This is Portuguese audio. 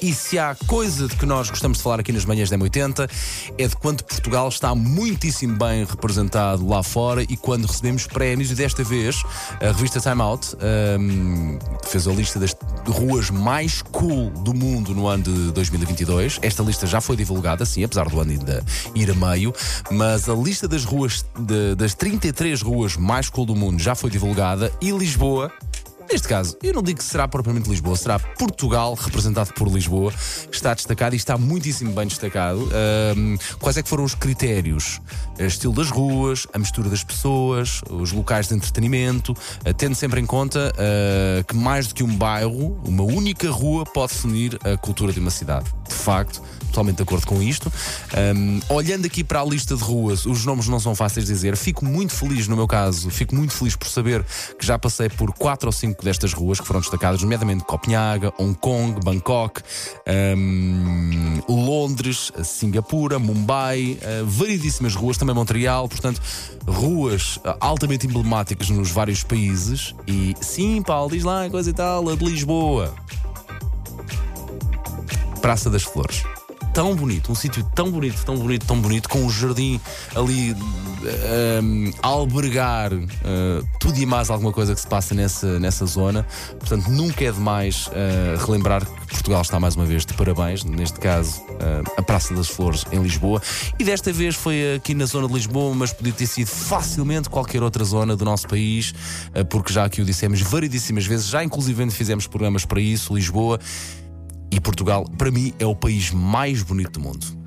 E se há coisa de que nós gostamos de falar aqui nas manhãs da M80 é de quanto Portugal está muitíssimo bem representado lá fora e quando recebemos prémios. E desta vez a revista Time Out um, fez a lista das ruas mais cool do mundo no ano de 2022. Esta lista já foi divulgada, sim, apesar do ano ainda ir a meio, mas a lista das ruas, de, das 33 ruas mais cool do mundo já foi divulgada e Lisboa Neste caso, eu não digo que será propriamente Lisboa, será Portugal, representado por Lisboa, está destacado e está muitíssimo bem destacado. Um, quais é que foram os critérios? O estilo das ruas, a mistura das pessoas, os locais de entretenimento, uh, tendo sempre em conta uh, que mais do que um bairro, uma única rua pode definir a cultura de uma cidade. Facto, totalmente de acordo com isto. Um, olhando aqui para a lista de ruas, os nomes não são fáceis de dizer. Fico muito feliz, no meu caso, fico muito feliz por saber que já passei por quatro ou cinco destas ruas que foram destacadas, nomeadamente Copenhaga, Hong Kong, Bangkok, um, Londres, Singapura, Mumbai, uh, variedíssimas ruas, também Montreal, portanto, ruas altamente emblemáticas nos vários países. E sim, Paulo, diz lá coisa e tal, a de Lisboa. Praça das Flores tão bonito, um sítio tão bonito, tão bonito, tão bonito, com um jardim ali um, a albergar uh, tudo e mais alguma coisa que se passa nessa, nessa zona. Portanto, nunca é demais uh, relembrar que Portugal está mais uma vez de parabéns, neste caso, uh, a Praça das Flores em Lisboa. E desta vez foi aqui na zona de Lisboa, mas podia ter sido facilmente qualquer outra zona do nosso país, porque já aqui o dissemos variedíssimas vezes, já inclusive fizemos programas para isso, Lisboa. E Portugal, para mim, é o país mais bonito do mundo.